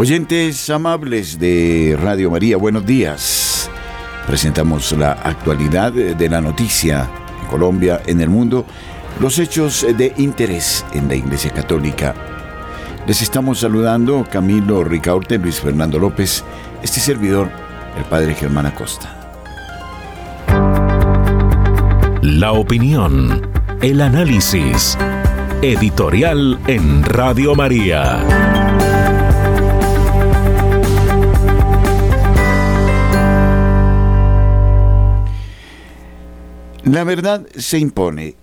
Oyentes amables de Radio María, buenos días. Presentamos la actualidad de la noticia en Colombia, en el mundo, los hechos de interés en la Iglesia Católica. Les estamos saludando Camilo Ricaurte, Luis Fernando López, este servidor, el Padre Germán Acosta. La opinión, el análisis, editorial en Radio María. La verdad se impone.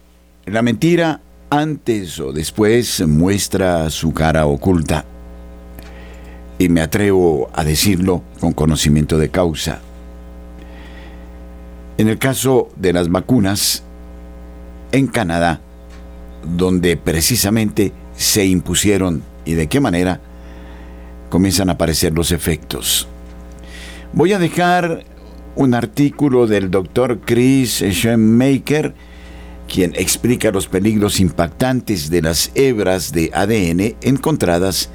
La mentira antes o después muestra su cara oculta. Y me atrevo a decirlo con conocimiento de causa. En el caso de las vacunas, en Canadá, donde precisamente se impusieron y de qué manera comienzan a aparecer los efectos. Voy a dejar un artículo del doctor Chris Schoenmaker, quien explica los peligros impactantes de las hebras de ADN encontradas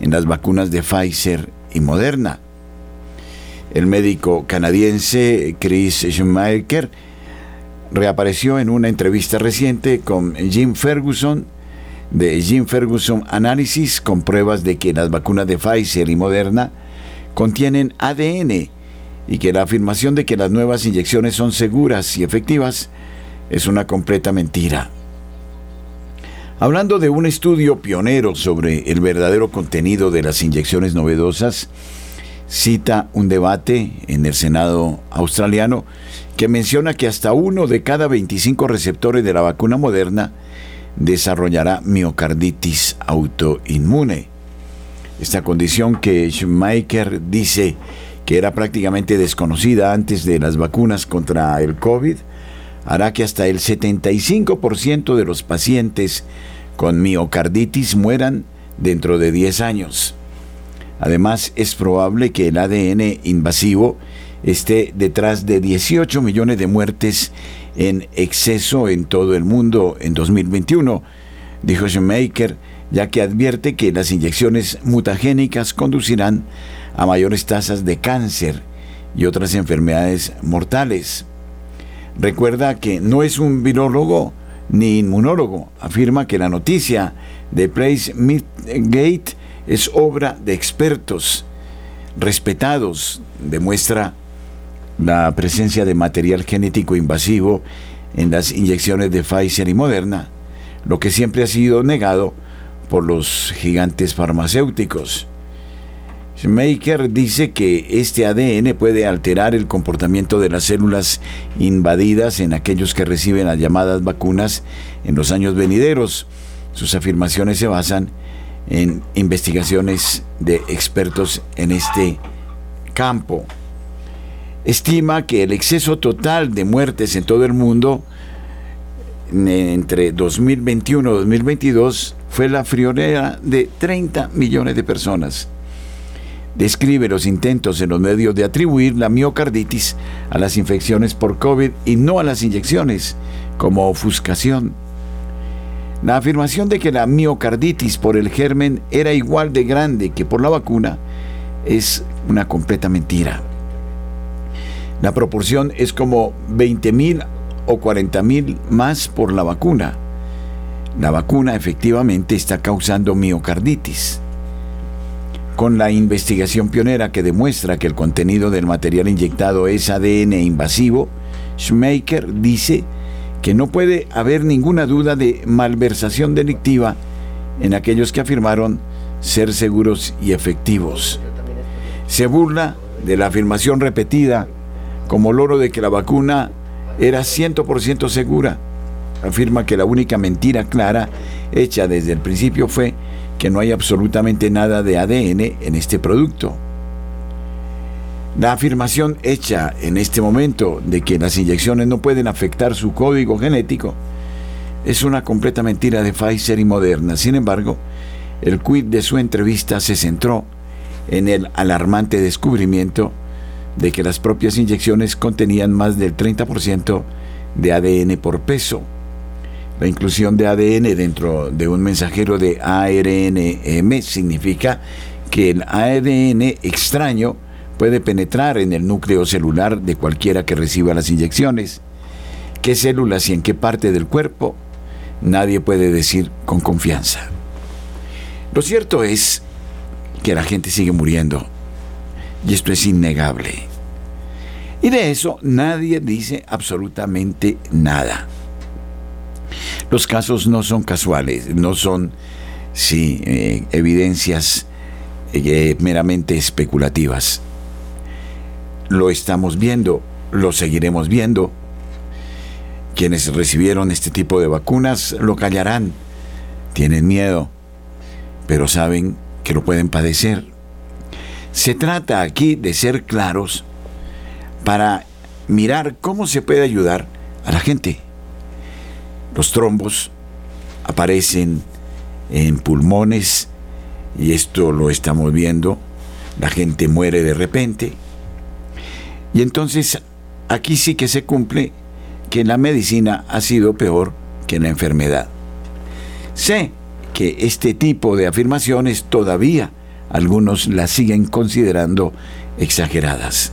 en las vacunas de Pfizer y Moderna. El médico canadiense Chris Schoenmaker reapareció en una entrevista reciente con Jim Ferguson de Jim Ferguson Analysis con pruebas de que las vacunas de Pfizer y Moderna contienen ADN y que la afirmación de que las nuevas inyecciones son seguras y efectivas es una completa mentira. Hablando de un estudio pionero sobre el verdadero contenido de las inyecciones novedosas, cita un debate en el Senado australiano que menciona que hasta uno de cada 25 receptores de la vacuna moderna desarrollará miocarditis autoinmune. Esta condición que Schumacher dice que era prácticamente desconocida antes de las vacunas contra el COVID, hará que hasta el 75% de los pacientes con miocarditis mueran dentro de 10 años. Además, es probable que el ADN invasivo esté detrás de 18 millones de muertes en exceso en todo el mundo en 2021, dijo Schumacher, ya que advierte que las inyecciones mutagénicas conducirán a mayores tasas de cáncer y otras enfermedades mortales. Recuerda que no es un virólogo ni inmunólogo. Afirma que la noticia de Place Gate es obra de expertos respetados. Demuestra la presencia de material genético invasivo en las inyecciones de Pfizer y Moderna, lo que siempre ha sido negado por los gigantes farmacéuticos. Maker dice que este ADN puede alterar el comportamiento de las células invadidas en aquellos que reciben las llamadas vacunas en los años venideros. Sus afirmaciones se basan en investigaciones de expertos en este campo. Estima que el exceso total de muertes en todo el mundo entre 2021 y 2022 fue la friolera de 30 millones de personas describe los intentos en los medios de atribuir la miocarditis a las infecciones por COVID y no a las inyecciones, como ofuscación. La afirmación de que la miocarditis por el germen era igual de grande que por la vacuna es una completa mentira. La proporción es como 20.000 o 40.000 más por la vacuna. La vacuna efectivamente está causando miocarditis con la investigación pionera que demuestra que el contenido del material inyectado es ADN invasivo, Schmeiker dice que no puede haber ninguna duda de malversación delictiva en aquellos que afirmaron ser seguros y efectivos. Se burla de la afirmación repetida como loro de que la vacuna era 100% segura. Afirma que la única mentira clara hecha desde el principio fue que no hay absolutamente nada de ADN en este producto. La afirmación hecha en este momento de que las inyecciones no pueden afectar su código genético es una completa mentira de Pfizer y Moderna. Sin embargo, el quid de su entrevista se centró en el alarmante descubrimiento de que las propias inyecciones contenían más del 30% de ADN por peso. La inclusión de ADN dentro de un mensajero de ARNM significa que el ADN extraño puede penetrar en el núcleo celular de cualquiera que reciba las inyecciones. ¿Qué células y en qué parte del cuerpo? Nadie puede decir con confianza. Lo cierto es que la gente sigue muriendo. Y esto es innegable. Y de eso nadie dice absolutamente nada. Los casos no son casuales, no son, sí, eh, evidencias eh, meramente especulativas. Lo estamos viendo, lo seguiremos viendo. Quienes recibieron este tipo de vacunas lo callarán, tienen miedo, pero saben que lo pueden padecer. Se trata aquí de ser claros para mirar cómo se puede ayudar a la gente. Los trombos aparecen en pulmones y esto lo estamos viendo. La gente muere de repente. Y entonces aquí sí que se cumple que la medicina ha sido peor que la enfermedad. Sé que este tipo de afirmaciones todavía algunos las siguen considerando exageradas.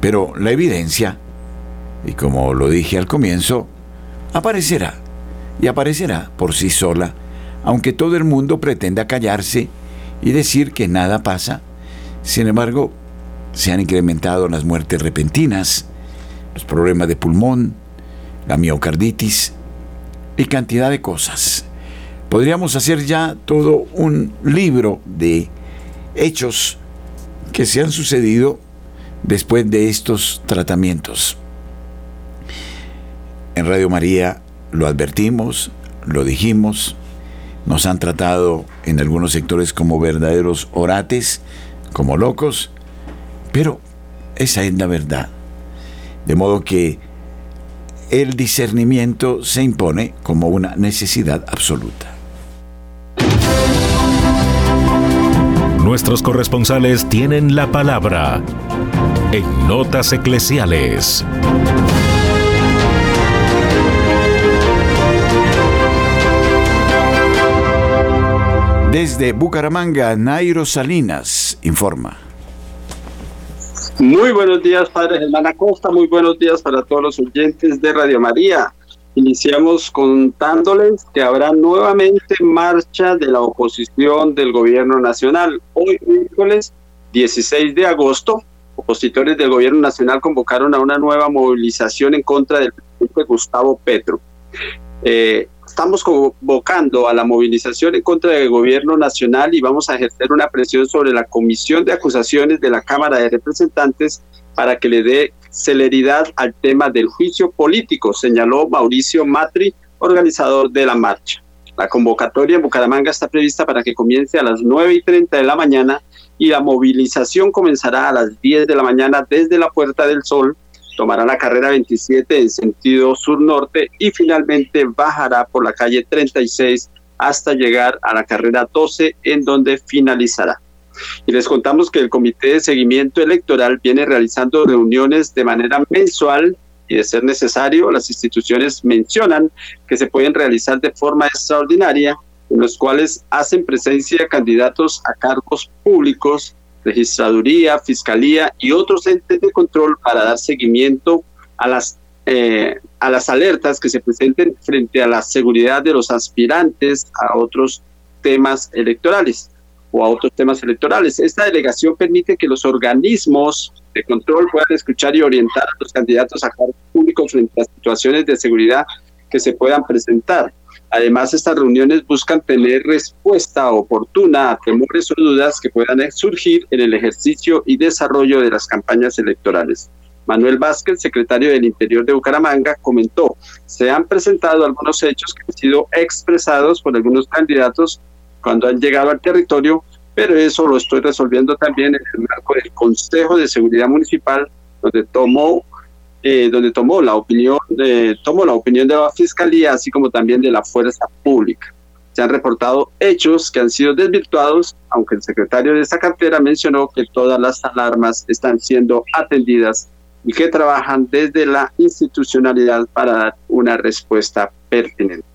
Pero la evidencia, y como lo dije al comienzo, aparecerá y aparecerá por sí sola, aunque todo el mundo pretenda callarse y decir que nada pasa. Sin embargo, se han incrementado las muertes repentinas, los problemas de pulmón, la miocarditis y cantidad de cosas. Podríamos hacer ya todo un libro de hechos que se han sucedido después de estos tratamientos. En Radio María lo advertimos, lo dijimos, nos han tratado en algunos sectores como verdaderos orates, como locos, pero esa es la verdad. De modo que el discernimiento se impone como una necesidad absoluta. Nuestros corresponsales tienen la palabra en Notas Eclesiales. Desde Bucaramanga, Nairo Salinas informa. Muy buenos días, Padre Germán Acosta. Muy buenos días para todos los oyentes de Radio María. Iniciamos contándoles que habrá nuevamente marcha de la oposición del gobierno nacional. Hoy, miércoles 16 de agosto, opositores del gobierno nacional convocaron a una nueva movilización en contra del presidente Gustavo Petro. Eh, estamos convocando a la movilización en contra del gobierno nacional y vamos a ejercer una presión sobre la comisión de acusaciones de la Cámara de Representantes para que le dé celeridad al tema del juicio político, señaló Mauricio Matri, organizador de la marcha. La convocatoria en Bucaramanga está prevista para que comience a las 9 y 30 de la mañana y la movilización comenzará a las 10 de la mañana desde la Puerta del Sol tomará la carrera 27 en sentido sur-norte y finalmente bajará por la calle 36 hasta llegar a la carrera 12 en donde finalizará. Y les contamos que el Comité de Seguimiento Electoral viene realizando reuniones de manera mensual y de ser necesario, las instituciones mencionan que se pueden realizar de forma extraordinaria, en los cuales hacen presencia candidatos a cargos públicos registraduría, fiscalía y otros entes de control para dar seguimiento a las, eh, a las alertas que se presenten frente a la seguridad de los aspirantes a otros temas electorales o a otros temas electorales. Esta delegación permite que los organismos de control puedan escuchar y orientar a los candidatos a cargos públicos frente a situaciones de seguridad que se puedan presentar. Además, estas reuniones buscan tener respuesta oportuna a temores o dudas que puedan surgir en el ejercicio y desarrollo de las campañas electorales. Manuel Vázquez, secretario del Interior de Bucaramanga, comentó, se han presentado algunos hechos que han sido expresados por algunos candidatos cuando han llegado al territorio, pero eso lo estoy resolviendo también en el marco del Consejo de Seguridad Municipal, donde tomó eh, donde tomó la opinión tomó la opinión de la fiscalía, así como también de la fuerza pública. Se han reportado hechos que han sido desvirtuados, aunque el secretario de esa cartera mencionó que todas las alarmas están siendo atendidas y que trabajan desde la institucionalidad para dar una respuesta pertinente.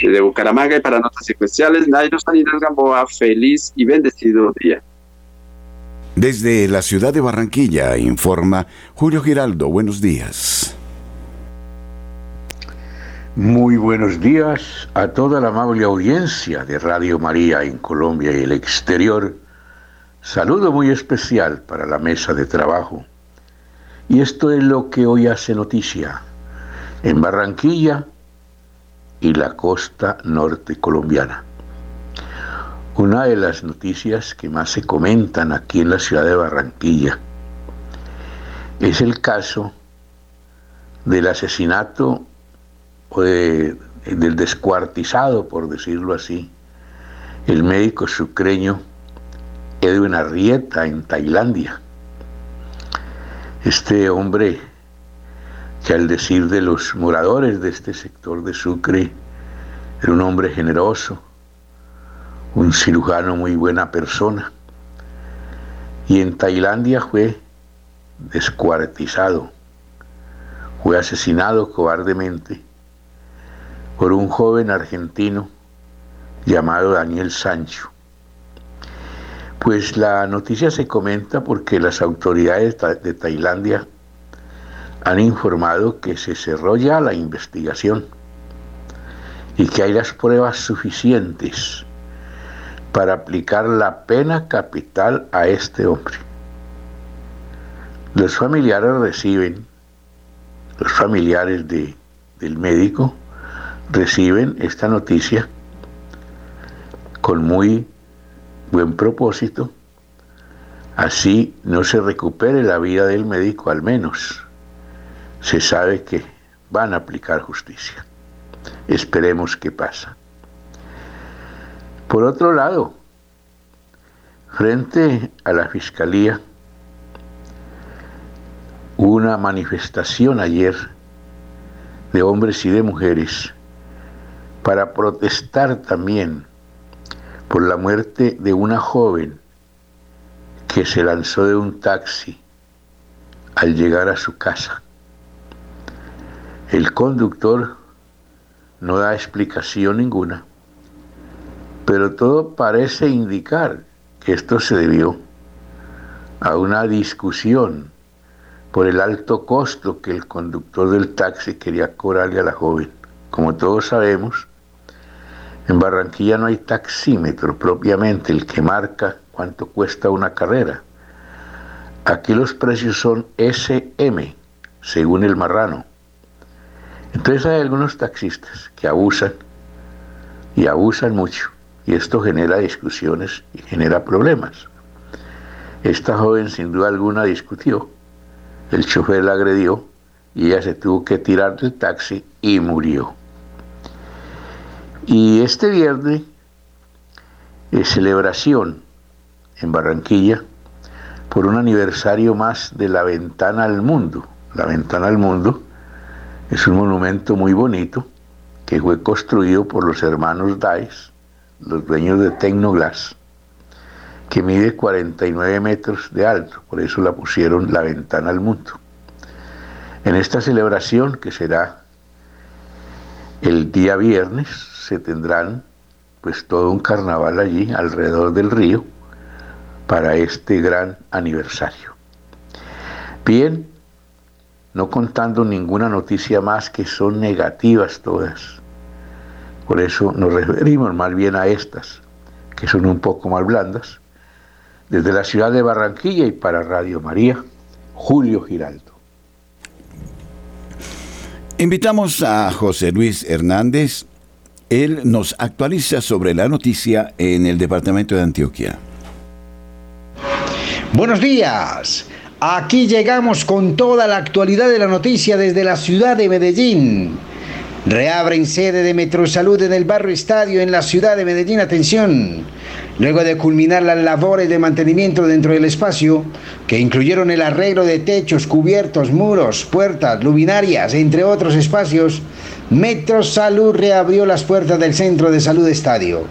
De Bucaramanga y para Notas Eclesiales, Nairo Salinas Gamboa, feliz y bendecido día. Desde la ciudad de Barranquilla informa Julio Giraldo. Buenos días. Muy buenos días a toda la amable audiencia de Radio María en Colombia y el exterior. Saludo muy especial para la mesa de trabajo. Y esto es lo que hoy hace noticia en Barranquilla y la costa norte colombiana. Una de las noticias que más se comentan aquí en la ciudad de Barranquilla es el caso del asesinato o del descuartizado, por decirlo así, el médico sucreño Edwin Arrieta en Tailandia. Este hombre, que al decir de los moradores de este sector de Sucre, era un hombre generoso, un cirujano muy buena persona. Y en Tailandia fue descuartizado, fue asesinado cobardemente por un joven argentino llamado Daniel Sancho. Pues la noticia se comenta porque las autoridades de Tailandia han informado que se cerró ya la investigación y que hay las pruebas suficientes para aplicar la pena capital a este hombre. Los familiares reciben, los familiares de, del médico reciben esta noticia con muy buen propósito, así no se recupere la vida del médico, al menos se sabe que van a aplicar justicia. Esperemos que pasa. Por otro lado, frente a la Fiscalía, hubo una manifestación ayer de hombres y de mujeres para protestar también por la muerte de una joven que se lanzó de un taxi al llegar a su casa. El conductor no da explicación ninguna pero todo parece indicar que esto se debió a una discusión por el alto costo que el conductor del taxi quería cobrarle a la joven. Como todos sabemos, en Barranquilla no hay taxímetro propiamente, el que marca cuánto cuesta una carrera. Aquí los precios son SM, según el marrano. Entonces hay algunos taxistas que abusan y abusan mucho y esto genera discusiones y genera problemas. Esta joven sin duda alguna discutió, el chofer la agredió y ella se tuvo que tirar del taxi y murió. Y este viernes es celebración en Barranquilla por un aniversario más de la Ventana al Mundo. La Ventana al Mundo es un monumento muy bonito que fue construido por los hermanos Dice los dueños de Tecnoglass, que mide 49 metros de alto, por eso la pusieron la ventana al mundo. En esta celebración, que será el día viernes, se tendrán pues todo un carnaval allí alrededor del río para este gran aniversario. Bien, no contando ninguna noticia más que son negativas todas por eso nos referimos más bien a estas, que son un poco más blandas. Desde la ciudad de Barranquilla y para Radio María, Julio Giraldo. Invitamos a José Luis Hernández. Él nos actualiza sobre la noticia en el departamento de Antioquia. Buenos días. Aquí llegamos con toda la actualidad de la noticia desde la ciudad de Medellín. Reabren sede de Metrosalud en el barrio Estadio en la ciudad de Medellín. Atención. Luego de culminar las labores de mantenimiento dentro del espacio, que incluyeron el arreglo de techos, cubiertos, muros, puertas, luminarias, entre otros espacios, Metrosalud reabrió las puertas del Centro de Salud Estadio,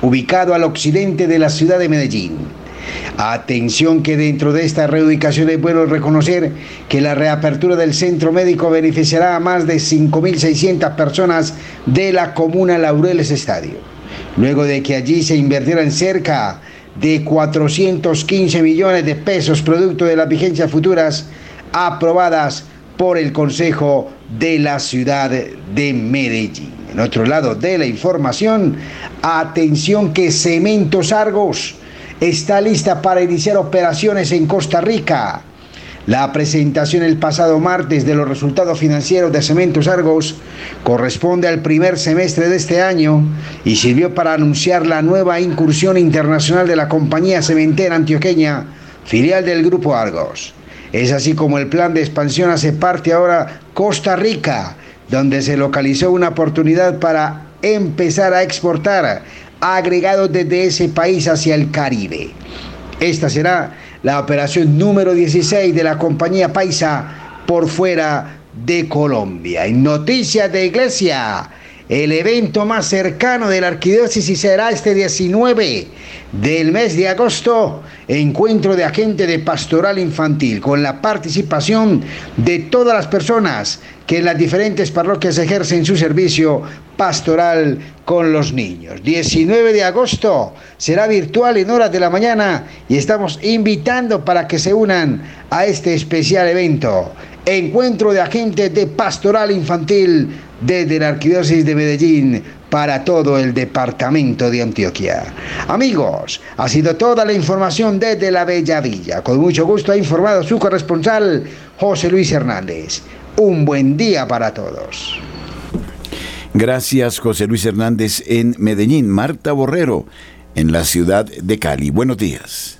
ubicado al occidente de la ciudad de Medellín. Atención que dentro de esta reubicación es bueno reconocer que la reapertura del centro médico beneficiará a más de 5.600 personas de la comuna Laureles Estadio. Luego de que allí se invirtieran cerca de 415 millones de pesos producto de las vigencias futuras aprobadas por el Consejo de la Ciudad de Medellín. En otro lado de la información, atención que Cementos Argos está lista para iniciar operaciones en Costa Rica. La presentación el pasado martes de los resultados financieros de Cementos Argos corresponde al primer semestre de este año y sirvió para anunciar la nueva incursión internacional de la compañía cementera antioqueña, filial del Grupo Argos. Es así como el plan de expansión hace parte ahora Costa Rica, donde se localizó una oportunidad para empezar a exportar agregados desde ese país hacia el Caribe. Esta será la operación número 16 de la compañía Paisa por fuera de Colombia. En noticias de iglesia, el evento más cercano de la arquidiócesis será este 19 del mes de agosto, encuentro de agente de pastoral infantil, con la participación de todas las personas que en las diferentes parroquias ejercen su servicio pastoral con los niños. 19 de agosto será virtual en horas de la mañana y estamos invitando para que se unan a este especial evento. Encuentro de agentes de pastoral infantil desde la Arquidiócesis de Medellín para todo el departamento de Antioquia. Amigos, ha sido toda la información desde la Bella Villa. Con mucho gusto ha informado su corresponsal José Luis Hernández. Un buen día para todos. Gracias, José Luis Hernández en Medellín. Marta Borrero en la ciudad de Cali. Buenos días.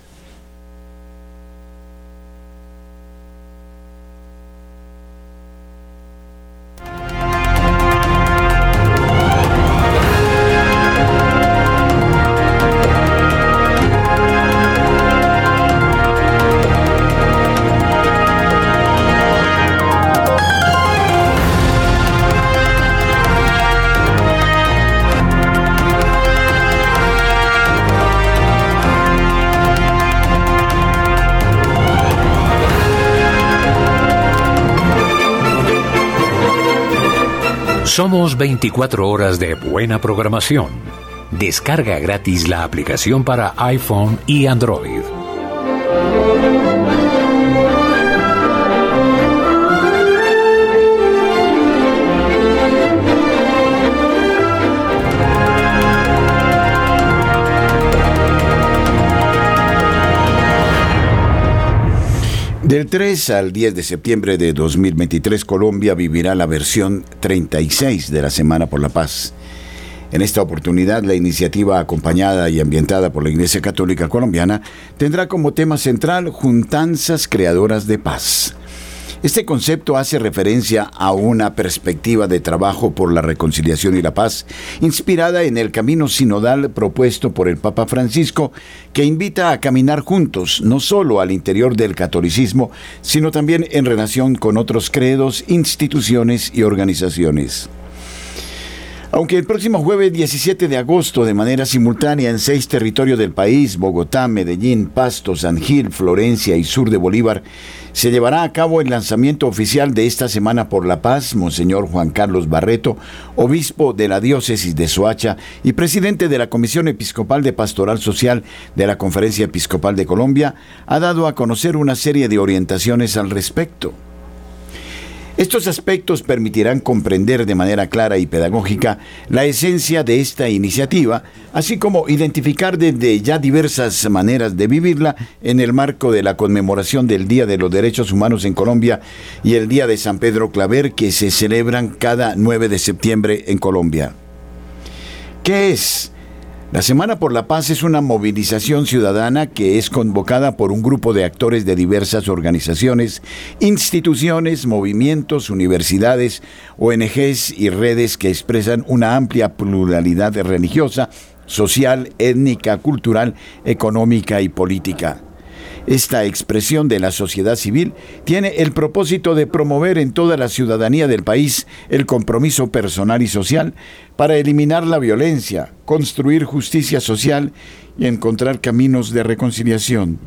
Somos 24 horas de buena programación. Descarga gratis la aplicación para iPhone y Android. Del 3 al 10 de septiembre de 2023, Colombia vivirá la versión 36 de la Semana por la Paz. En esta oportunidad, la iniciativa acompañada y ambientada por la Iglesia Católica Colombiana tendrá como tema central Juntanzas Creadoras de Paz. Este concepto hace referencia a una perspectiva de trabajo por la reconciliación y la paz, inspirada en el camino sinodal propuesto por el Papa Francisco, que invita a caminar juntos, no solo al interior del catolicismo, sino también en relación con otros credos, instituciones y organizaciones. Aunque el próximo jueves 17 de agosto, de manera simultánea en seis territorios del país, Bogotá, Medellín, Pasto, San Gil, Florencia y sur de Bolívar, se llevará a cabo el lanzamiento oficial de esta Semana por la Paz, Monseñor Juan Carlos Barreto, obispo de la diócesis de Soacha y presidente de la Comisión Episcopal de Pastoral Social de la Conferencia Episcopal de Colombia, ha dado a conocer una serie de orientaciones al respecto. Estos aspectos permitirán comprender de manera clara y pedagógica la esencia de esta iniciativa, así como identificar desde ya diversas maneras de vivirla en el marco de la conmemoración del Día de los Derechos Humanos en Colombia y el Día de San Pedro Claver que se celebran cada 9 de septiembre en Colombia. ¿Qué es La Semana por la Paz es una movilización ciudadana que es convocada por un grupo de actores de diversas organizaciones, instituciones, movimientos, universidades, ONGs y redes que expresan una amplia pluralidad religiosa, social, étnica, cultural, económica y política. Esta expresión de la sociedad civil tiene el propósito de promover en toda la ciudadanía del país el compromiso personal y social para eliminar la violencia, construir justicia social y encontrar caminos de reconciliación.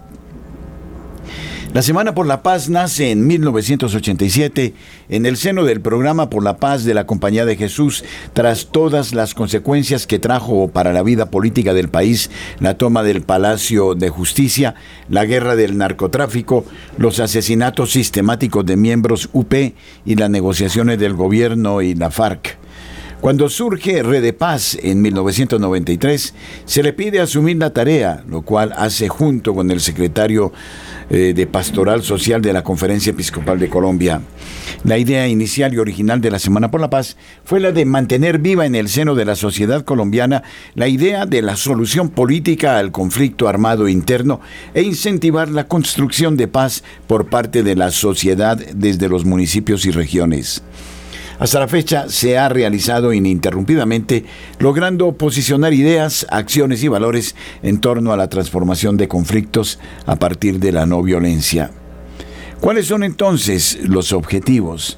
La Semana por la Paz nace en 1987 en el seno del programa por la paz de la Compañía de Jesús tras todas las consecuencias que trajo para la vida política del país la toma del Palacio de Justicia, la guerra del narcotráfico, los asesinatos sistemáticos de miembros UP y las negociaciones del gobierno y la FARC. Cuando surge Red de Paz en 1993, se le pide asumir la tarea, lo cual hace junto con el secretario eh, de Pastoral Social de la Conferencia Episcopal de Colombia. La idea inicial y original de la Semana por la Paz fue la de mantener viva en el seno de la sociedad colombiana la idea de la solución política al conflicto armado interno e incentivar la construcción de paz por parte de la sociedad desde los municipios y regiones. Hasta la fecha se ha realizado ininterrumpidamente, logrando posicionar ideas, acciones y valores en torno a la transformación de conflictos a partir de la no violencia. ¿Cuáles son entonces los objetivos?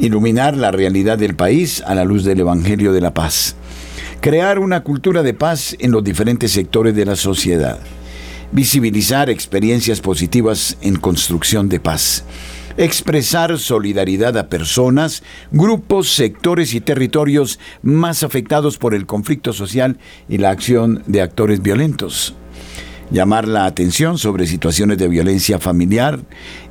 Iluminar la realidad del país a la luz del Evangelio de la Paz. Crear una cultura de paz en los diferentes sectores de la sociedad. Visibilizar experiencias positivas en construcción de paz expresar solidaridad a personas, grupos, sectores y territorios más afectados por el conflicto social y la acción de actores violentos. Llamar la atención sobre situaciones de violencia familiar,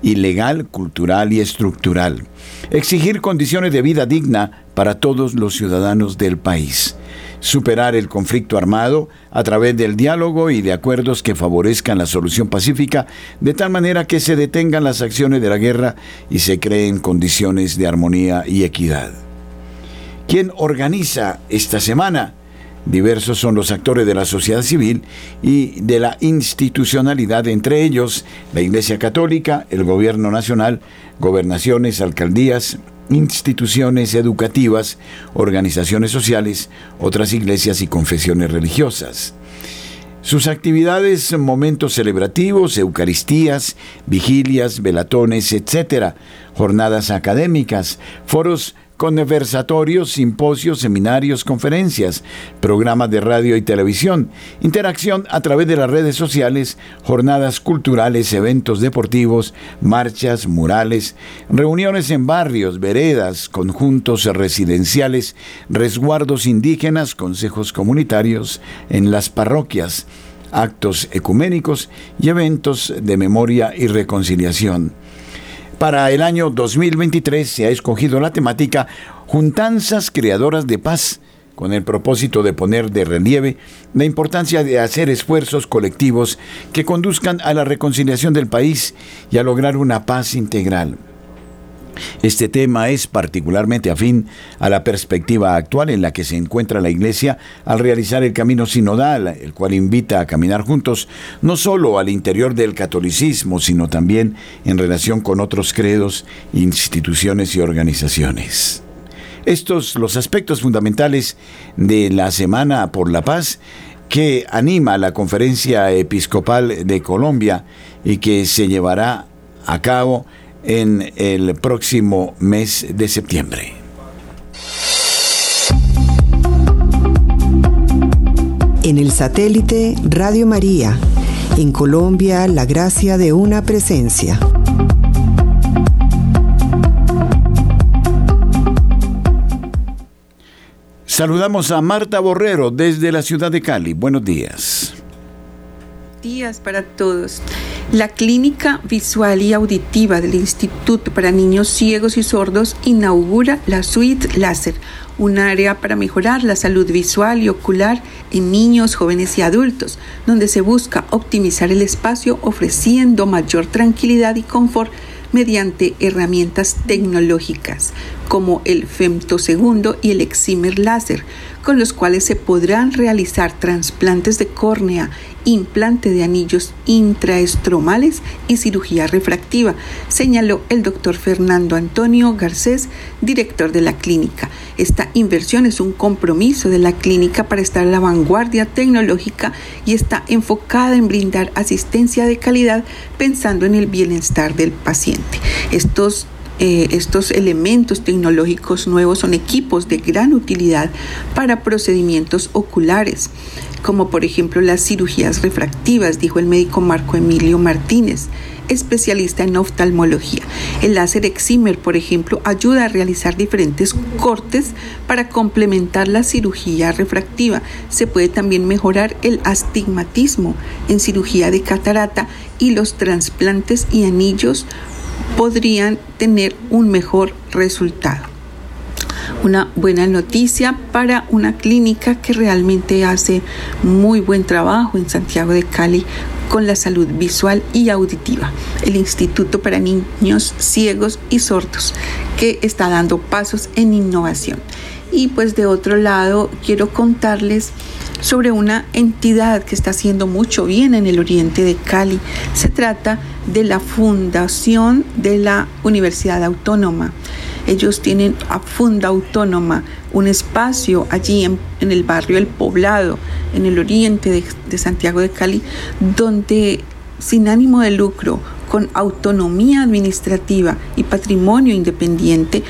ilegal, cultural y estructural. Exigir condiciones de vida digna para todos los ciudadanos del país superar el conflicto armado a través del diálogo y de acuerdos que favorezcan la solución pacífica, de tal manera que se detengan las acciones de la guerra y se creen condiciones de armonía y equidad. ¿Quién organiza esta semana? Diversos son los actores de la sociedad civil y de la institucionalidad, entre ellos la Iglesia Católica, el Gobierno Nacional, gobernaciones, alcaldías, instituciones educativas, organizaciones sociales, otras iglesias y confesiones religiosas. Sus actividades, momentos celebrativos, eucaristías, vigilias, velatones, etc., jornadas académicas, foros conversatorios, simposios, seminarios, conferencias, programas de radio y televisión, interacción a través de las redes sociales, jornadas culturales, eventos deportivos, marchas, murales, reuniones en barrios, veredas, conjuntos residenciales, resguardos indígenas, consejos comunitarios, en las parroquias, actos ecuménicos y eventos de memoria y reconciliación. Para el año 2023 se ha escogido la temática Juntanzas Creadoras de Paz, con el propósito de poner de relieve la importancia de hacer esfuerzos colectivos que conduzcan a la reconciliación del país y a lograr una paz integral. Este tema es particularmente afín a la perspectiva actual en la que se encuentra la Iglesia al realizar el camino sinodal, el cual invita a caminar juntos no solo al interior del catolicismo, sino también en relación con otros credos, instituciones y organizaciones. Estos los aspectos fundamentales de la Semana por la Paz que anima la Conferencia Episcopal de Colombia y que se llevará a cabo en el próximo mes de septiembre. En el satélite Radio María, en Colombia, la gracia de una presencia. Saludamos a Marta Borrero desde la ciudad de Cali. Buenos días. Días para todos. La Clínica Visual y Auditiva del Instituto para Niños Ciegos y Sordos inaugura la Suite Láser, un área para mejorar la salud visual y ocular en niños, jóvenes y adultos, donde se busca optimizar el espacio ofreciendo mayor tranquilidad y confort mediante herramientas tecnológicas. Como el femtosegundo y el excimer láser, con los cuales se podrán realizar trasplantes de córnea, implante de anillos intraestromales y cirugía refractiva, señaló el doctor Fernando Antonio Garcés, director de la clínica. Esta inversión es un compromiso de la clínica para estar a la vanguardia tecnológica y está enfocada en brindar asistencia de calidad pensando en el bienestar del paciente. Estos eh, estos elementos tecnológicos nuevos son equipos de gran utilidad para procedimientos oculares, como por ejemplo las cirugías refractivas, dijo el médico Marco Emilio Martínez especialista en oftalmología. El láser excimer, por ejemplo, ayuda a realizar diferentes cortes para complementar la cirugía refractiva. Se puede también mejorar el astigmatismo en cirugía de catarata y los trasplantes y anillos podrían tener un mejor resultado. Una buena noticia para una clínica que realmente hace muy buen trabajo en Santiago de Cali con la salud visual y auditiva, el Instituto para Niños Ciegos y Sordos, que está dando pasos en innovación. Y pues de otro lado, quiero contarles sobre una entidad que está haciendo mucho bien en el oriente de Cali. Se trata de la Fundación de la Universidad Autónoma. Ellos tienen a Funda Autónoma, un espacio allí en, el barrio El Poblado, en el oriente de, Santiago de Cali, donde sin ánimo de lucro, con autonomía administrativa y patrimonio independiente,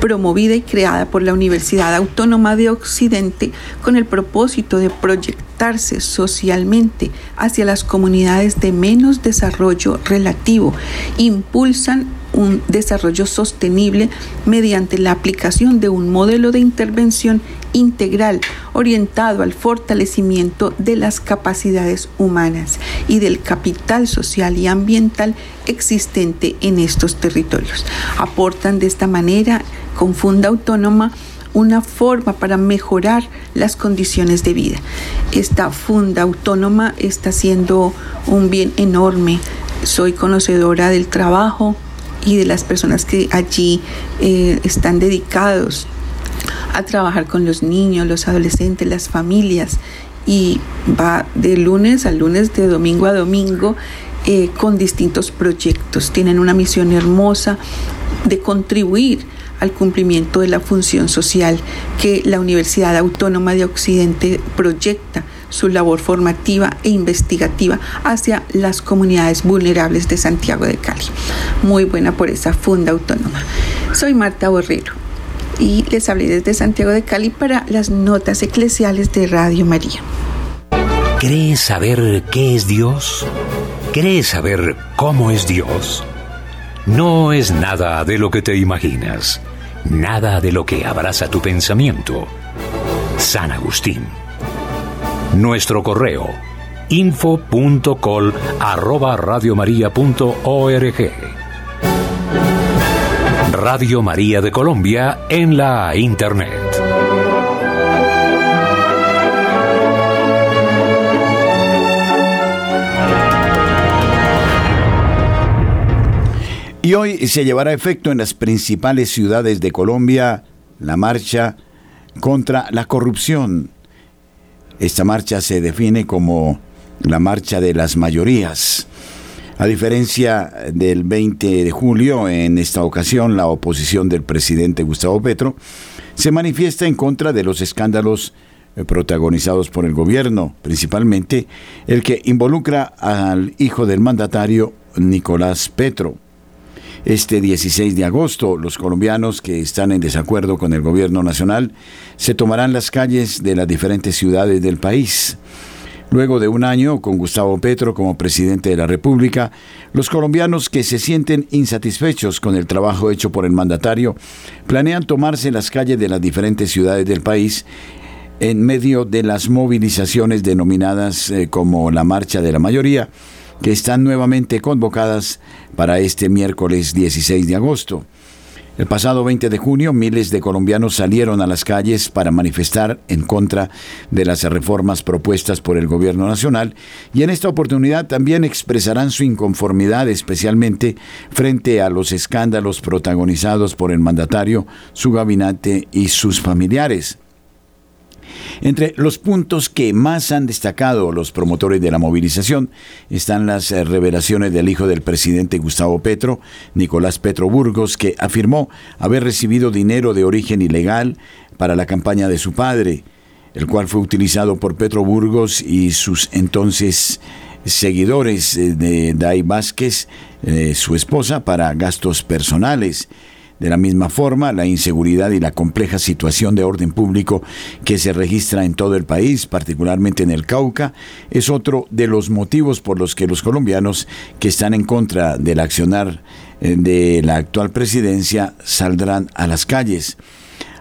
promovida y creada por la Universidad Autónoma de Occidente con el propósito de proyectarse socialmente hacia las comunidades de menos desarrollo relativo, impulsan un desarrollo sostenible mediante la aplicación de un modelo de intervención integral orientado al fortalecimiento de las capacidades humanas y del capital social y ambiental existente en estos territorios. Aportan de esta manera con Funda Autónoma una forma para mejorar las condiciones de vida. Esta funda autónoma está haciendo un bien enorme. Soy conocedora del trabajo y de las personas que allí eh, están dedicados a trabajar con los niños, los adolescentes, las familias y va de lunes a lunes, de domingo a domingo eh, con distintos proyectos. Tienen una misión hermosa de contribuir al cumplimiento de la función social que la Universidad Autónoma de Occidente proyecta su labor formativa e investigativa hacia las comunidades vulnerables de Santiago de Cali. Muy buena por esa funda autónoma. Soy Marta Borrero y les hablé desde Santiago de Cali para las notas eclesiales de Radio María. ¿Crees saber qué es Dios? ¿Crees saber cómo es Dios? No es nada de lo que te imaginas, nada de lo que abraza tu pensamiento. San Agustín. Nuestro correo info.col arroba radiomaria.org Radio María de Colombia en la Internet. Y hoy se llevará a efecto en las principales ciudades de Colombia la marcha contra la corrupción. Esta marcha se define como la marcha de las mayorías. A diferencia del 20 de julio, en esta ocasión la oposición del presidente Gustavo Petro se manifiesta en contra de los escándalos eh, protagonizados por el gobierno, principalmente el que involucra al hijo del mandatario Nicolás Petro. Este 16 de agosto, los colombianos que están en desacuerdo con el gobierno nacional se tomarán las calles de las diferentes ciudades del país. Luego de un año con Gustavo Petro como presidente de la República, los colombianos que se sienten insatisfechos con el trabajo hecho por el mandatario planean tomarse las calles de las diferentes ciudades del país en medio de las movilizaciones denominadas eh, como la Marcha de la Mayoría, que están nuevamente convocadas para este miércoles 16 de agosto. El pasado 20 de junio, miles de colombianos salieron a las calles para manifestar en contra de las reformas propuestas por el gobierno nacional y en esta oportunidad también expresarán su inconformidad especialmente frente a los escándalos protagonizados por el mandatario, su gabinete y sus familiares. Entre los puntos que más han destacado los promotores de la movilización están las eh, revelaciones del hijo del presidente Gustavo Petro, Nicolás Petro Burgos, que afirmó haber recibido dinero de origen ilegal para la campaña de su padre, el cual fue utilizado por Petro Burgos y sus entonces seguidores eh, de Dai Vázquez, eh, su esposa, para gastos personales. De la misma forma, la inseguridad y la compleja situación de orden público que se registra en todo el país, particularmente en el Cauca, es otro de los motivos por los que los colombianos que están en contra del accionar eh, de la actual presidencia saldrán a las calles.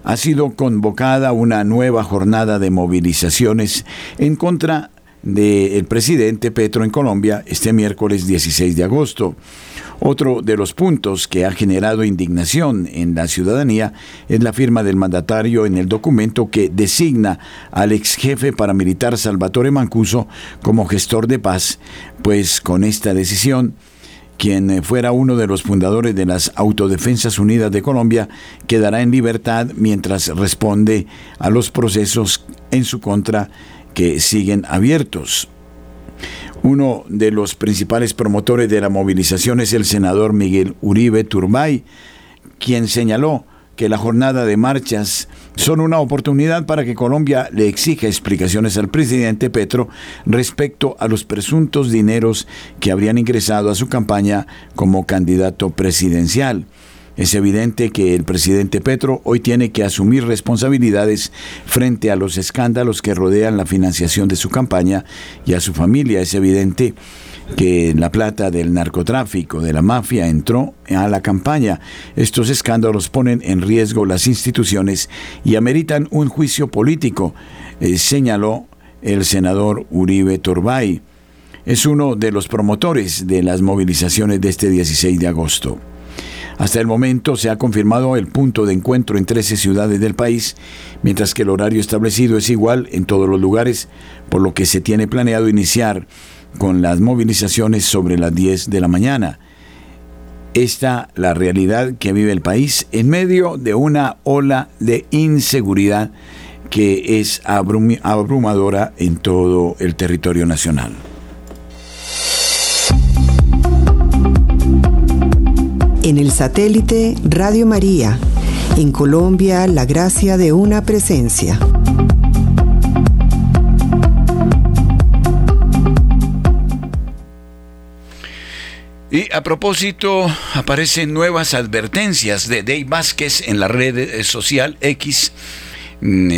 Ha sido convocada una nueva jornada de movilizaciones en contra del presidente Petro en Colombia este miércoles 16 de agosto. Otro de los puntos que ha generado indignación en la ciudadanía es la firma del mandatario en el documento que designa al ex jefe paramilitar Salvatore Mancuso como gestor de paz, pues con esta decisión quien fuera uno de los fundadores de las Autodefensas Unidas de Colombia, quedará en libertad mientras responde a los procesos en su contra que siguen abiertos. Uno de los principales promotores de la movilización es el senador Miguel Uribe Turbay, quien señaló que la jornada de marchas son una oportunidad para que Colombia le exija explicaciones al presidente Petro respecto a los presuntos dineros que habrían ingresado a su campaña como candidato presidencial. Es evidente que el presidente Petro hoy tiene que asumir responsabilidades frente a los escándalos que rodean la financiación de su campaña y a su familia. Es evidente que la plata del narcotráfico, de la mafia, entró a la campaña. Estos escándalos ponen en riesgo las instituciones y ameritan un juicio político, eh, señaló el senador Uribe Turbay. Es uno de los promotores de las movilizaciones de este 16 de agosto. Hasta el momento se ha confirmado el punto de encuentro en 13 ciudades del país, mientras que el horario establecido es igual en todos los lugares, por lo que se tiene planeado iniciar con las movilizaciones sobre las 10 de la mañana. Esta la realidad que vive el país en medio de una ola de inseguridad que es abrumadora en todo el territorio nacional. En el satélite Radio María, en Colombia, la gracia de una presencia. Y a propósito, aparecen nuevas advertencias de Dave Vázquez en la red social X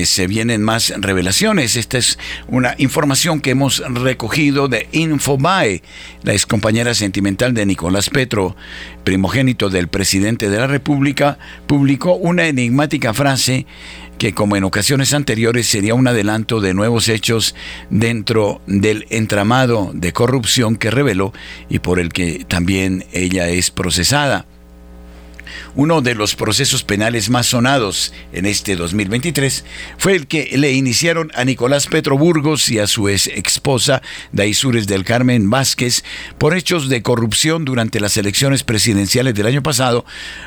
se vienen más revelaciones. Esta es una información que hemos recogido de Infobae, la ex compañera sentimental de Nicolás Petro, primogénito del presidente de la República, publicó una enigmática frase que como en ocasiones anteriores sería un adelanto de nuevos hechos dentro del entramado de corrupción que reveló y por el que también ella es procesada. Uno de los procesos penales más sonados en este 2023 fue el que le iniciaron a Nicolás Petro Burgos y a su ex esposa Daisures del Carmen Vázquez por hechos de corrupción durante las elecciones presidenciales del año pasado,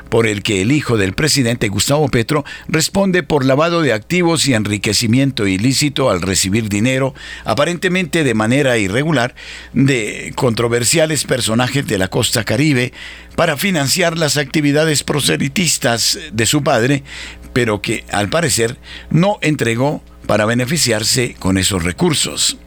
por el que el hijo del presidente Gustavo Petro responde por lavado de activos y enriquecimiento ilícito al recibir dinero, aparentemente de manera irregular, de controversiales personajes de la costa caribe, para financiar las actividades proselitistas de su padre, pero que al parecer no entregó para beneficiarse con esos recursos.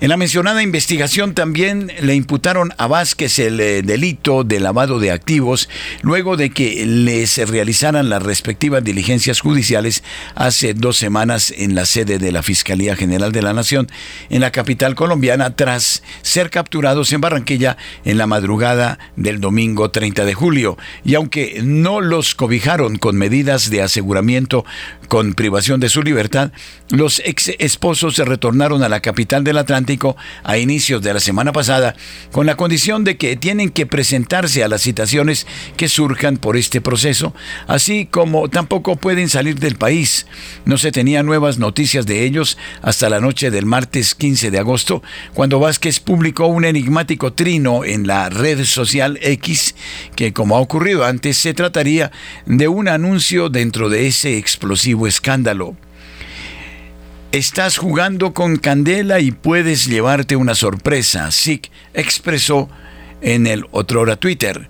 En la mencionada investigación también le imputaron a Vázquez el eh, delito de lavado de activos luego de que les realizaran las respectivas diligencias judiciales hace dos semanas en la sede de la Fiscalía General de la Nación en la capital colombiana tras ser capturados en Barranquilla en la madrugada del domingo 30 de julio. Y aunque no los cobijaron con medidas de aseguramiento con privación de su libertad, los ex esposos se retornaron a la capital del Atlántico a inicios de la semana pasada, con la condición de que tienen que presentarse a las citaciones que surjan por este proceso, así como tampoco pueden salir del país. No se tenían nuevas noticias de ellos hasta la noche del martes 15 de agosto, cuando Vázquez publicó un enigmático trino en la red social X, que como ha ocurrido antes, se trataría de un anuncio dentro de ese explosivo escándalo. Estás jugando con candela y puedes llevarte una sorpresa, SIC expresó en el otrora Twitter.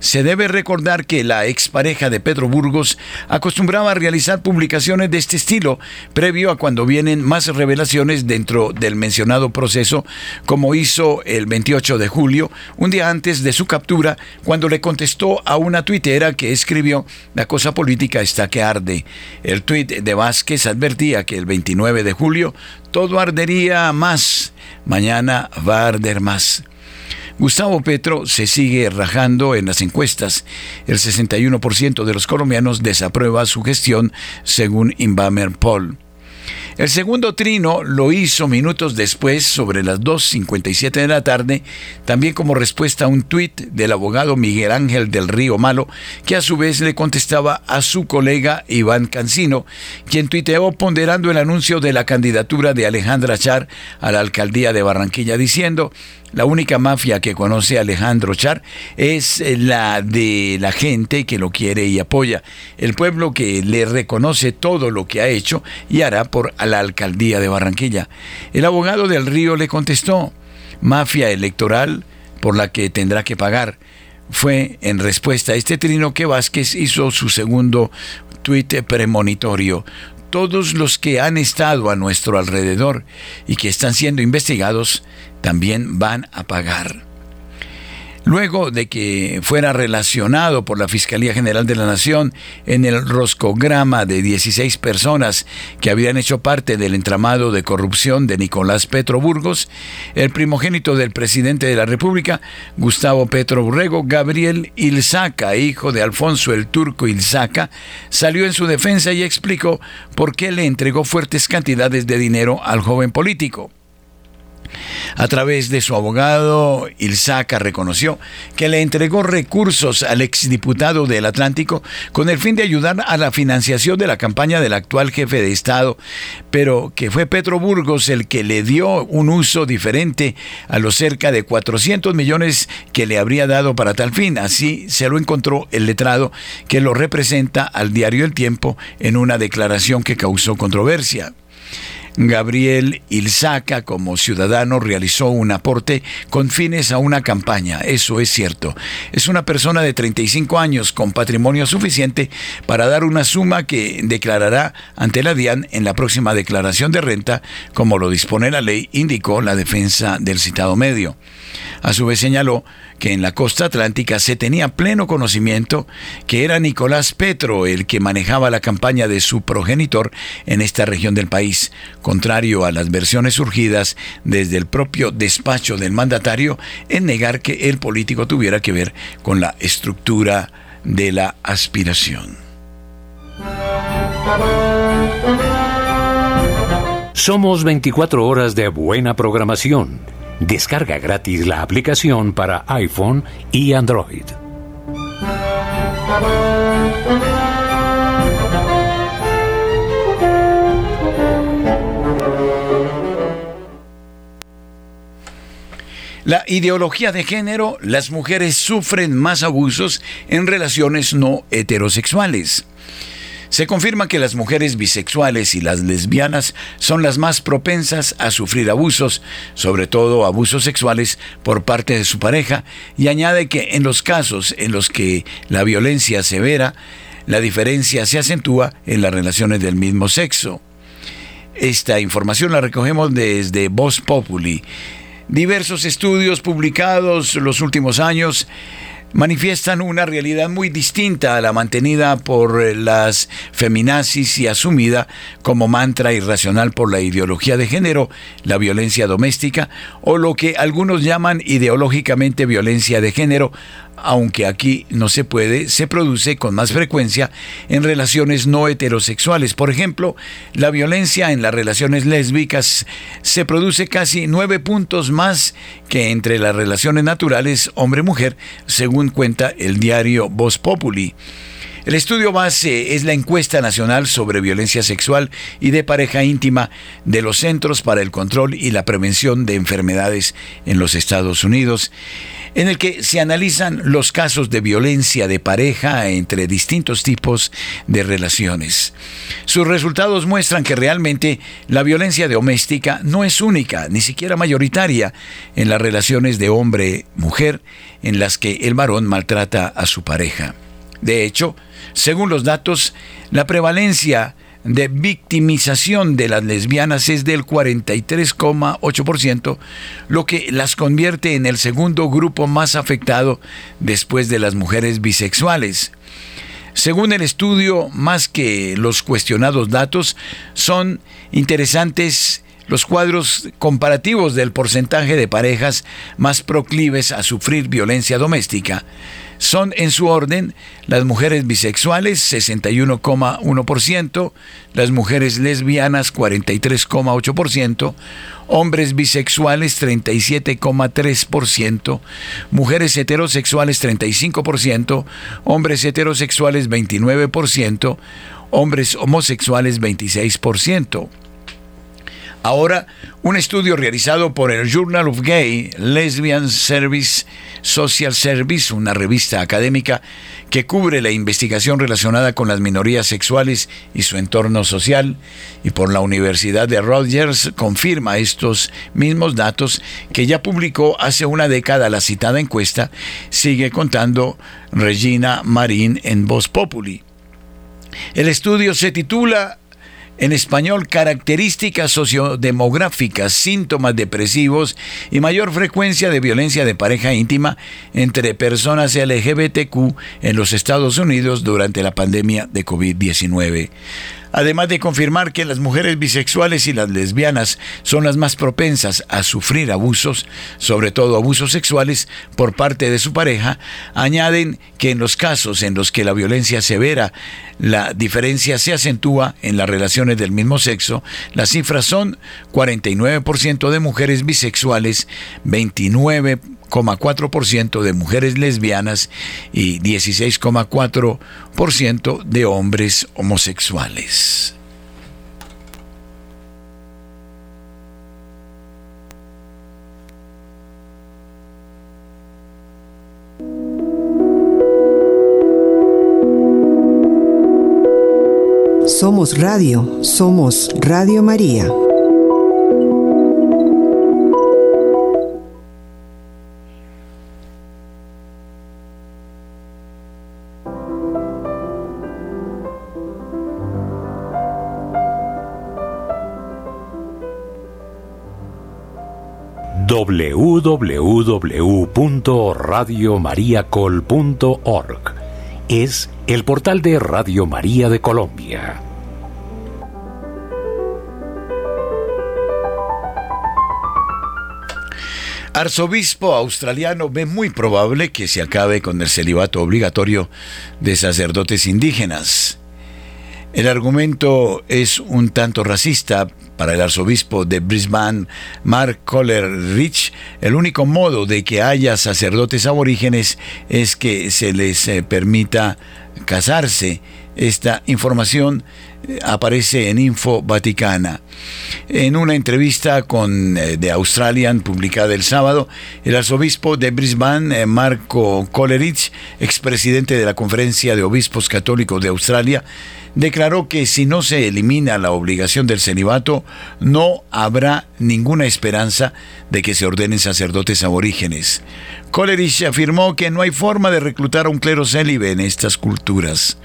Se debe recordar que la expareja de Pedro Burgos acostumbraba a realizar publicaciones de este estilo, previo a cuando vienen más revelaciones dentro del mencionado proceso, como hizo el 28 de julio, un día antes de su captura, cuando le contestó a una tuitera que escribió La cosa política está que arde. El tuit de Vázquez advertía que el 29 de julio todo ardería más, mañana va a arder más. Gustavo Petro se sigue rajando en las encuestas. El 61% de los colombianos desaprueba su gestión, según Inbamer Poll. El segundo trino lo hizo minutos después, sobre las 2.57 de la tarde, también como respuesta a un tuit del abogado Miguel Ángel del Río Malo, que a su vez le contestaba a su colega Iván Cancino, quien tuiteó ponderando el anuncio de la candidatura de Alejandra Char a la alcaldía de Barranquilla, diciendo, la única mafia que conoce Alejandro Char es la de la gente que lo quiere y apoya, el pueblo que le reconoce todo lo que ha hecho y hará por la alcaldía de Barranquilla. El abogado del Río le contestó, mafia electoral por la que tendrá que pagar. Fue en respuesta a este trino que Vázquez hizo su segundo tuit premonitorio todos los que han estado a nuestro alrededor y que están siendo investigados también van a pagar. Luego de que fuera relacionado por la Fiscalía General de la Nación en el roscograma de 16 personas que habían hecho parte del entramado de corrupción de Nicolás Petro Burgos, el primogénito del presidente de la República, Gustavo Petro Burrego, Gabriel Ilzaca, hijo de Alfonso el Turco Ilzaca, salió en su defensa y explicó por qué le entregó fuertes cantidades de dinero al joven político. A través de su abogado, Ilzaca reconoció que le entregó recursos al exdiputado del Atlántico con el fin de ayudar a la financiación de la campaña del actual jefe de Estado, pero que fue Petro Burgos el que le dio un uso diferente a los cerca de 400 millones que le habría dado para tal fin. Así se lo encontró el letrado que lo representa al diario El Tiempo en una declaración que causó controversia. Gabriel Ilzaca, como ciudadano, realizó un aporte con fines a una campaña. Eso es cierto. Es una persona de 35 años con patrimonio suficiente para dar una suma que declarará ante la DIAN en la próxima declaración de renta, como lo dispone la ley, indicó la defensa del citado medio. A su vez señaló que en la costa atlántica se tenía pleno conocimiento que era Nicolás Petro el que manejaba la campaña de su progenitor en esta región del país, contrario a las versiones surgidas desde el propio despacho del mandatario en negar que el político tuviera que ver con la estructura de la aspiración. Somos 24 horas de buena programación Descarga gratis la aplicación para iPhone y Android. La ideología de género, las mujeres sufren más abusos en relaciones no heterosexuales. Se confirma que las mujeres bisexuales y las lesbianas son las más propensas a sufrir abusos, sobre todo abusos sexuales por parte de su pareja, y añade que en los casos en los que la violencia severa, la diferencia se acentúa en las relaciones del mismo sexo. Esta información la recogemos desde Voz Populi. Diversos estudios publicados los últimos años manifiestan una realidad muy distinta a la mantenida por eh, las feminazis y asumida como mantra irracional por la ideología de género, la violencia doméstica, o lo que algunos llaman ideológicamente violencia de género, aunque aquí no se puede, se produce con más frecuencia en relaciones no heterosexuales. Por ejemplo, la violencia en las relaciones lésbicas se produce casi nueve puntos más que entre las relaciones naturales hombre-mujer, según cuenta el diario Voz Populi. El estudio base es la encuesta nacional sobre violencia sexual y de pareja íntima de los Centros para el Control y la Prevención de Enfermedades en los Estados Unidos en el que se analizan los casos de violencia de pareja entre distintos tipos de relaciones. Sus resultados muestran que realmente la violencia doméstica no es única, ni siquiera mayoritaria, en las relaciones de hombre-mujer en las que el varón maltrata a su pareja. De hecho, según los datos, la prevalencia de victimización de las lesbianas es del 43,8%, lo que las convierte en el segundo grupo más afectado después de las mujeres bisexuales. Según el estudio, más que los cuestionados datos, son interesantes los cuadros comparativos del porcentaje de parejas más proclives a sufrir violencia doméstica son en su orden las mujeres bisexuales 61,1%, las mujeres lesbianas 43,8%, hombres bisexuales 37,3%, mujeres heterosexuales 35%, hombres heterosexuales 29%, hombres homosexuales 26%. Ahora, un estudio realizado por el Journal of Gay Lesbian Service Social Service, una revista académica que cubre la investigación relacionada con las minorías sexuales y su entorno social, y por la Universidad de Rogers confirma estos mismos datos que ya publicó hace una década la citada encuesta, sigue contando Regina Marín en Voz Populi. El estudio se titula en español, características sociodemográficas, síntomas depresivos y mayor frecuencia de violencia de pareja íntima entre personas LGBTQ en los Estados Unidos durante la pandemia de COVID-19 además de confirmar que las mujeres bisexuales y las lesbianas son las más propensas a sufrir abusos, sobre todo abusos sexuales por parte de su pareja, añaden que en los casos en los que la violencia severa, la diferencia se acentúa en las relaciones del mismo sexo, las cifras son 49% de mujeres bisexuales, 29 ciento de mujeres lesbianas y 16,4% de hombres homosexuales. Somos Radio, somos Radio María. www.radiomariacol.org. Es el portal de Radio María de Colombia. Arzobispo australiano ve muy probable que se acabe con el celibato obligatorio de sacerdotes indígenas. El argumento es un tanto racista para el arzobispo de Brisbane, Mark Coleridge. El único modo de que haya sacerdotes aborígenes es que se les eh, permita casarse. Esta información eh, aparece en Info Vaticana. En una entrevista con eh, The Australian publicada el sábado, el arzobispo de Brisbane, Marco Coleridge, expresidente de la Conferencia de Obispos Católicos de Australia, declaró que si no se elimina la obligación del celibato, no habrá ninguna esperanza de que se ordenen sacerdotes aborígenes. Coleridge afirmó que no hay forma de reclutar a un clero célibe en estas culturas.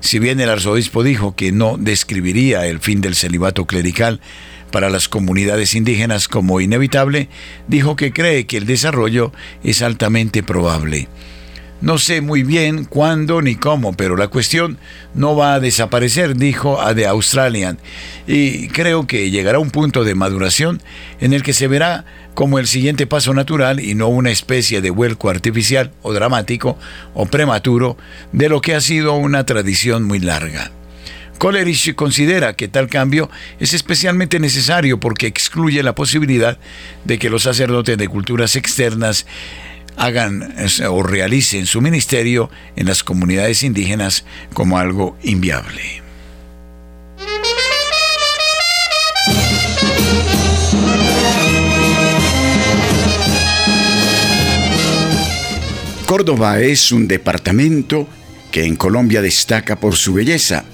Si bien el arzobispo dijo que no describiría el fin del celibato clerical para las comunidades indígenas como inevitable, dijo que cree que el desarrollo es altamente probable. No sé muy bien cuándo ni cómo, pero la cuestión no va a desaparecer, dijo a The Australian. Y creo que llegará un punto de maduración en el que se verá como el siguiente paso natural y no una especie de vuelco artificial o dramático o prematuro de lo que ha sido una tradición muy larga. Coleridge considera que tal cambio es especialmente necesario porque excluye la posibilidad de que los sacerdotes de culturas externas hagan o realicen su ministerio en las comunidades indígenas como algo inviable. Córdoba es un departamento que en Colombia destaca por su belleza.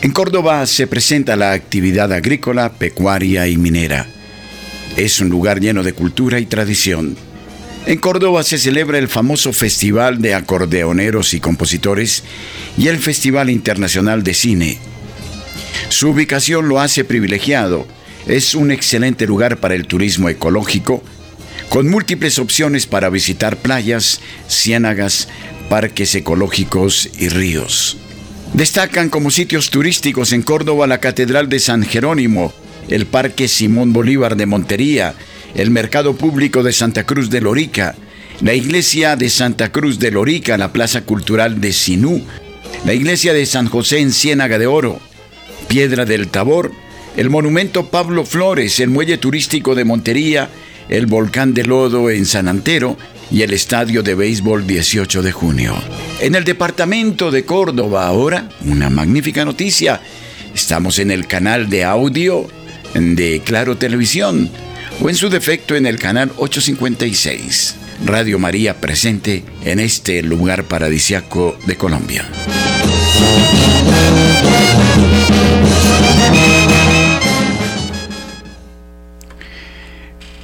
En Córdoba se presenta la actividad agrícola, pecuaria y minera. Es un lugar lleno de cultura y tradición en Córdoba se celebra el famoso Festival de Acordeoneros y Compositores y el Festival Internacional de Cine. Su ubicación lo hace privilegiado. Es un excelente lugar para el turismo ecológico, con múltiples opciones para visitar playas, ciénagas, parques ecológicos y ríos. Destacan como sitios turísticos en Córdoba la Catedral de San Jerónimo, el Parque Simón Bolívar de Montería, el Mercado Público de Santa Cruz de Lorica, la Iglesia de Santa Cruz de Lorica, la Plaza Cultural de Sinú, la Iglesia de San José en Ciénaga de Oro, Piedra del Tabor, el Monumento Pablo Flores, el Muelle Turístico de Montería, el Volcán de Lodo en San Antero y el Estadio de Béisbol 18 de junio. En el departamento de Córdoba ahora, una magnífica noticia. Estamos en el canal de audio de Claro Televisión o en su defecto en el canal 856. Radio María presente en este lugar paradisiaco de Colombia.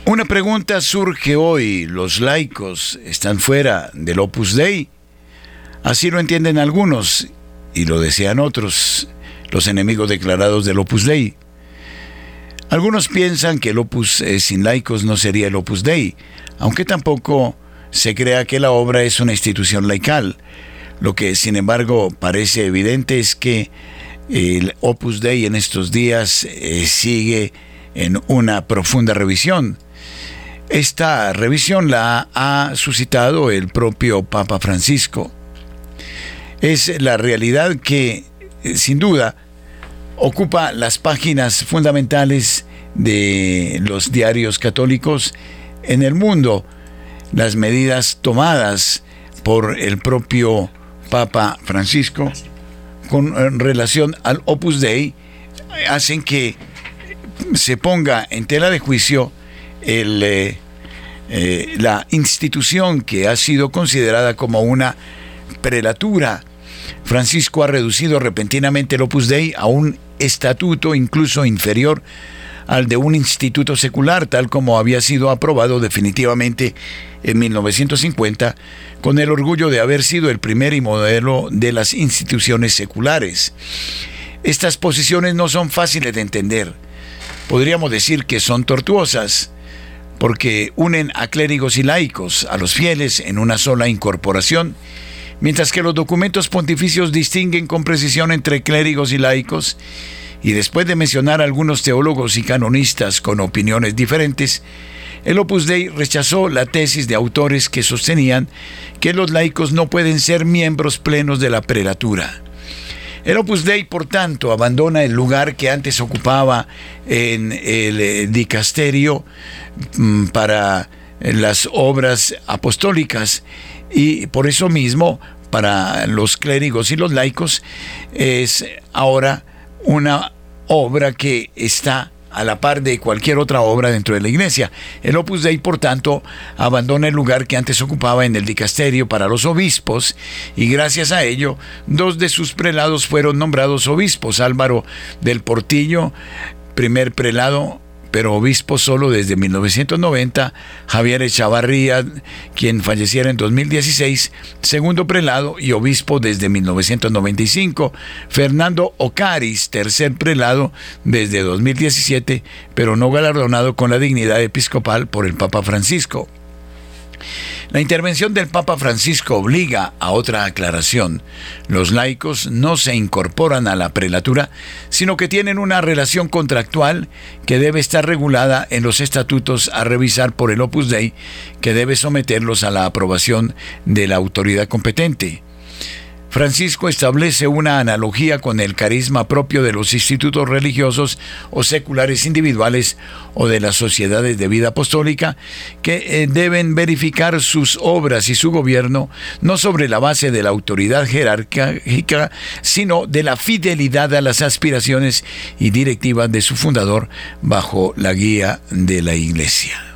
Una pregunta surge hoy. ¿Los laicos están fuera del Opus Dei? Así lo entienden algunos y lo desean otros, los enemigos declarados del Opus Dei. Algunos piensan que el opus eh, sin laicos no sería el opus dei, aunque tampoco se crea que la obra es una institución laical. Lo que sin embargo parece evidente es que el opus dei en estos días eh, sigue en una profunda revisión. Esta revisión la ha suscitado el propio Papa Francisco. Es la realidad que, eh, sin duda, ocupa las páginas fundamentales de los diarios católicos en el mundo. Las medidas tomadas por el propio Papa Francisco con relación al Opus Dei hacen que se ponga en tela de juicio eh, eh, la institución que ha sido considerada como una prelatura. Francisco ha reducido repentinamente el Opus Dei a un estatuto incluso inferior al de un instituto secular, tal como había sido aprobado definitivamente en 1950, con el orgullo de haber sido el primer y modelo de las instituciones seculares. Estas posiciones no son fáciles de entender. Podríamos decir que son tortuosas, porque unen a clérigos y laicos, a los fieles, en una sola incorporación, mientras que los documentos pontificios distinguen con precisión entre clérigos y laicos, y después de mencionar a algunos teólogos y canonistas con opiniones diferentes, el Opus Dei rechazó la tesis de autores que sostenían que los laicos no pueden ser miembros plenos de la prelatura. El Opus Dei, por tanto, abandona el lugar que antes ocupaba en el eh, dicasterio mm, para las obras apostólicas y por eso mismo para los clérigos y los laicos es ahora una obra que está a la par de cualquier otra obra dentro de la iglesia. El Opus Dei, por tanto, abandona el lugar que antes ocupaba en el dicasterio para los obispos y gracias a ello, dos de sus prelados fueron nombrados obispos, Álvaro del Portillo, primer prelado pero obispo solo desde 1990, Javier Echavarría, quien falleciera en 2016, segundo prelado y obispo desde 1995, Fernando Ocaris, tercer prelado desde 2017, pero no galardonado con la dignidad episcopal por el Papa Francisco. La intervención del Papa Francisco obliga a otra aclaración. Los laicos no se incorporan a la prelatura, sino que tienen una relación contractual que debe estar regulada en los estatutos a revisar por el Opus Dei, que debe someterlos a la aprobación de la autoridad competente. Francisco establece una analogía con el carisma propio de los institutos religiosos o seculares individuales o de las sociedades de vida apostólica que eh, deben verificar sus obras y su gobierno no sobre la base de la autoridad jerárquica, sino de la fidelidad a las aspiraciones y directivas de su fundador bajo la guía de la Iglesia.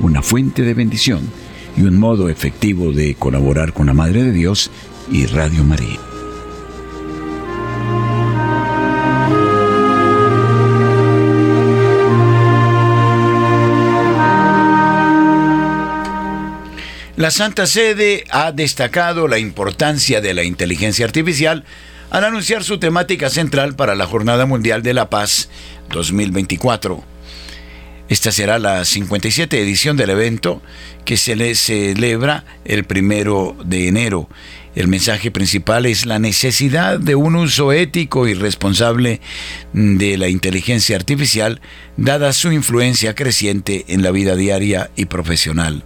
una fuente de bendición y un modo efectivo de colaborar con la Madre de Dios y Radio María. La Santa Sede ha destacado la importancia de la inteligencia artificial al anunciar su temática central para la Jornada Mundial de la Paz 2024. Esta será la 57 edición del evento que se le celebra el primero de enero. El mensaje principal es la necesidad de un uso ético y responsable de la inteligencia artificial, dada su influencia creciente en la vida diaria y profesional.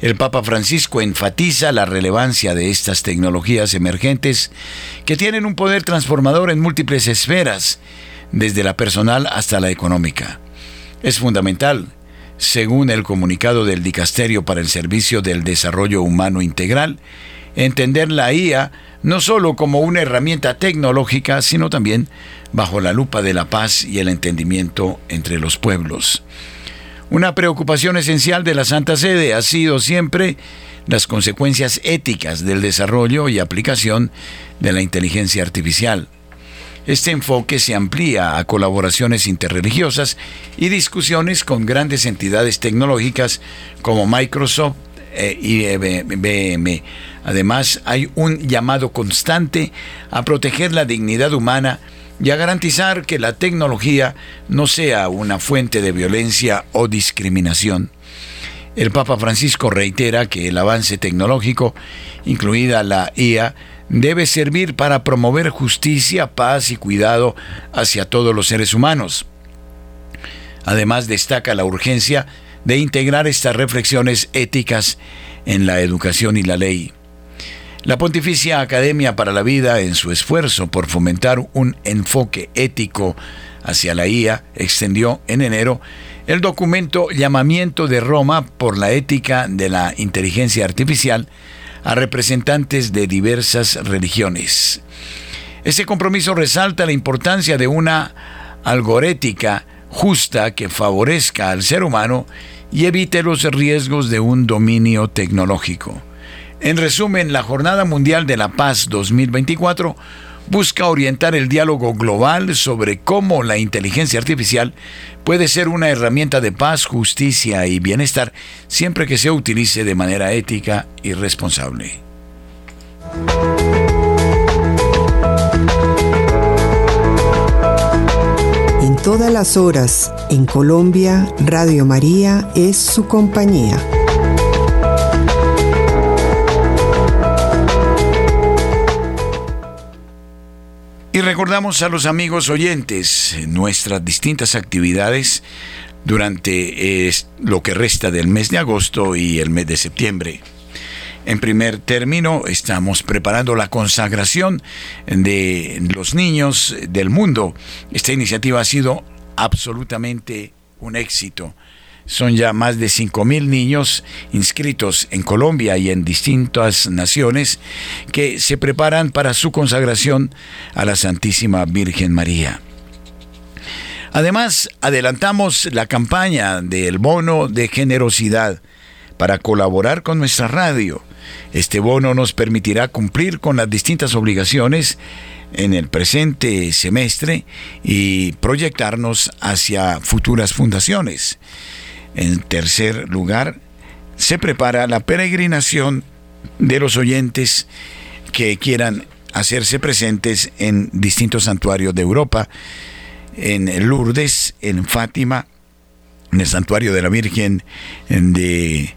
El Papa Francisco enfatiza la relevancia de estas tecnologías emergentes que tienen un poder transformador en múltiples esferas, desde la personal hasta la económica. Es fundamental, según el comunicado del Dicasterio para el Servicio del Desarrollo Humano Integral, entender la IA no solo como una herramienta tecnológica, sino también bajo la lupa de la paz y el entendimiento entre los pueblos. Una preocupación esencial de la Santa Sede ha sido siempre las consecuencias éticas del desarrollo y aplicación de la inteligencia artificial. Este enfoque se amplía a colaboraciones interreligiosas y discusiones con grandes entidades tecnológicas como Microsoft e IBM. Además, hay un llamado constante a proteger la dignidad humana y a garantizar que la tecnología no sea una fuente de violencia o discriminación. El Papa Francisco reitera que el avance tecnológico, incluida la IA, debe servir para promover justicia, paz y cuidado hacia todos los seres humanos. Además destaca la urgencia de integrar estas reflexiones éticas en la educación y la ley. La Pontificia Academia para la Vida, en su esfuerzo por fomentar un enfoque ético hacia la IA, extendió en enero el documento Llamamiento de Roma por la ética de la inteligencia artificial, a representantes de diversas religiones. Ese compromiso resalta la importancia de una algorética justa que favorezca al ser humano y evite los riesgos de un dominio tecnológico. En resumen, la Jornada Mundial de la Paz 2024 busca orientar el diálogo global sobre cómo la inteligencia artificial puede ser una herramienta de paz, justicia y bienestar siempre que se utilice de manera ética y responsable. En todas las horas, en Colombia, Radio María es su compañía. Y recordamos a los amigos oyentes nuestras distintas actividades durante eh, lo que resta del mes de agosto y el mes de septiembre. En primer término, estamos preparando la consagración de los niños del mundo. Esta iniciativa ha sido absolutamente un éxito. Son ya más de 5.000 niños inscritos en Colombia y en distintas naciones que se preparan para su consagración a la Santísima Virgen María. Además, adelantamos la campaña del bono de generosidad para colaborar con nuestra radio. Este bono nos permitirá cumplir con las distintas obligaciones en el presente semestre y proyectarnos hacia futuras fundaciones. En tercer lugar, se prepara la peregrinación de los oyentes que quieran hacerse presentes en distintos santuarios de Europa, en Lourdes, en Fátima, en el santuario de la Virgen de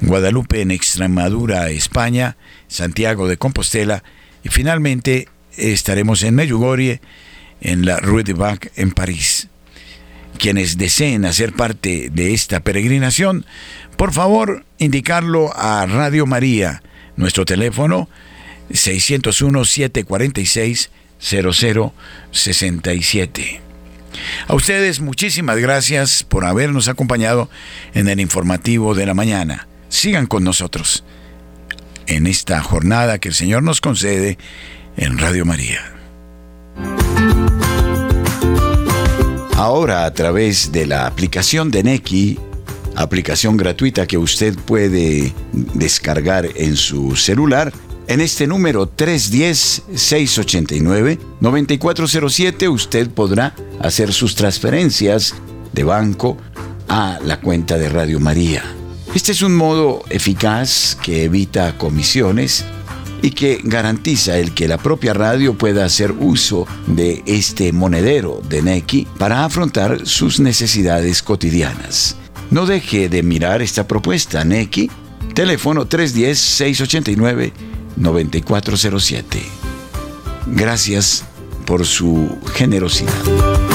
Guadalupe, en Extremadura, España, Santiago de Compostela y finalmente estaremos en Medjugorje, en la Rue de Bac, en París. Quienes deseen hacer parte de esta peregrinación, por favor, indicarlo a Radio María, nuestro teléfono 601-746-0067. A ustedes muchísimas gracias por habernos acompañado en el informativo de la mañana. Sigan con nosotros en esta jornada que el Señor nos concede en Radio María. Ahora a través de la aplicación de Neki, aplicación gratuita que usted puede descargar en su celular, en este número 310-689-9407 usted podrá hacer sus transferencias de banco a la cuenta de Radio María. Este es un modo eficaz que evita comisiones y que garantiza el que la propia radio pueda hacer uso de este monedero de Neki para afrontar sus necesidades cotidianas. No deje de mirar esta propuesta Neki, teléfono 310-689-9407. Gracias por su generosidad.